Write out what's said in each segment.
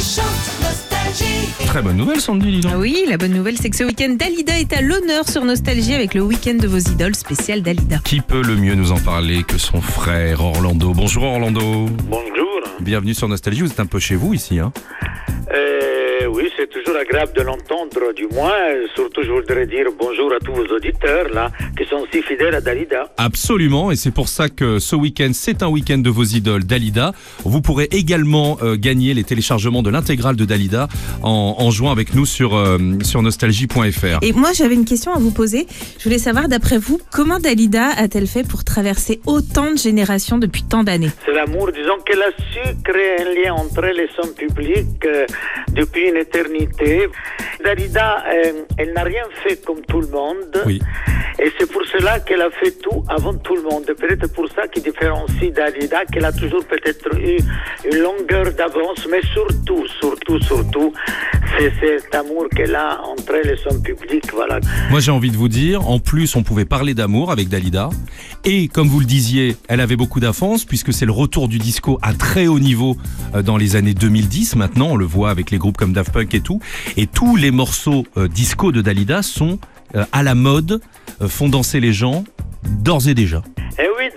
qui chante nostalgie. Très bonne nouvelle, Sandy, dis donc. Ah oui, la bonne nouvelle, c'est que ce week-end, Dalida est à l'honneur sur Nostalgie avec le week-end de vos idoles spécial Dalida. Qui peut le mieux nous en parler que son frère Orlando? Bonjour Orlando. Bonjour. Bienvenue sur Nostalgie, vous êtes un peu chez vous ici. Hein Euh, oui, c'est toujours agréable de l'entendre, du moins. Euh, Surtout, je voudrais dire bonjour à tous vos auditeurs, là, qui sont si fidèles à Dalida. Absolument, et c'est pour ça que ce week-end, c'est un week-end de vos idoles Dalida. Vous pourrez également euh, gagner les téléchargements de l'intégrale de Dalida en, en jouant avec nous sur, euh, sur nostalgie.fr. Et moi, j'avais une question à vous poser. Je voulais savoir, d'après vous, comment Dalida a-t-elle fait pour traverser autant de générations depuis tant d'années? C'est l'amour, disons qu'elle a su créer un lien entre elle et son public euh, depuis une éternité. Dalida, euh, elle n'a rien fait comme tout le monde. Oui. Et c'est pour cela qu'elle a fait tout avant tout le monde. Peut-être pour ça qui différencie Dalida, qu'elle a toujours peut-être eu une longueur d'avance, mais surtout, surtout, surtout, c'est cet amour qu'elle a entre elle et son public. Moi j'ai envie de vous dire, en plus on pouvait parler d'amour avec Dalida, et comme vous le disiez, elle avait beaucoup d'avance puisque c'est le retour du disco à très haut niveau euh, dans les années 2010 maintenant, on le voit avec les groupes comme Daft Punk et tout, et tous les morceaux euh, disco de Dalida sont euh, à la mode, font danser les gens, d'ores et déjà.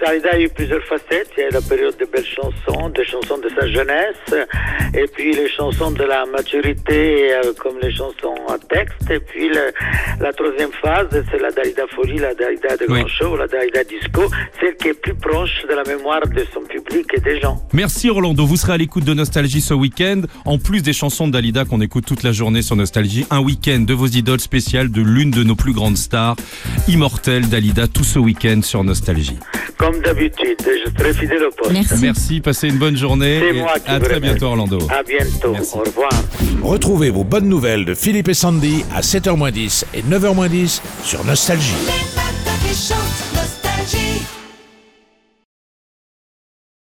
Dalida a eu plusieurs facettes. Il y a la période de belles chansons, des chansons de sa jeunesse, et puis les chansons de la maturité, euh, comme les chansons à texte. Et puis le- la troisième phase, c'est la Dalida folie, la Dalida de Oui. grand show, la Dalida disco, celle qui est plus proche de la mémoire de son public et des gens. Merci Orlando, vous serez à l'écoute de Nostalgie ce week-end, en plus des chansons de Dalida qu'on écoute toute la journée sur Nostalgie, un week-end de vos idoles spéciales de l'une de nos plus grandes stars, immortelle Dalida, tout ce week-end sur Nostalgie. Comme d'habitude, je serai fidèle au poste. Merci. Merci, passez une bonne journée C'est moi qui à vous très remercie. bientôt Orlando. À bientôt. Merci. Au revoir. Retrouvez vos bonnes nouvelles de Philippe et Sandy à 7h10 et 9h10 sur Nostalgie.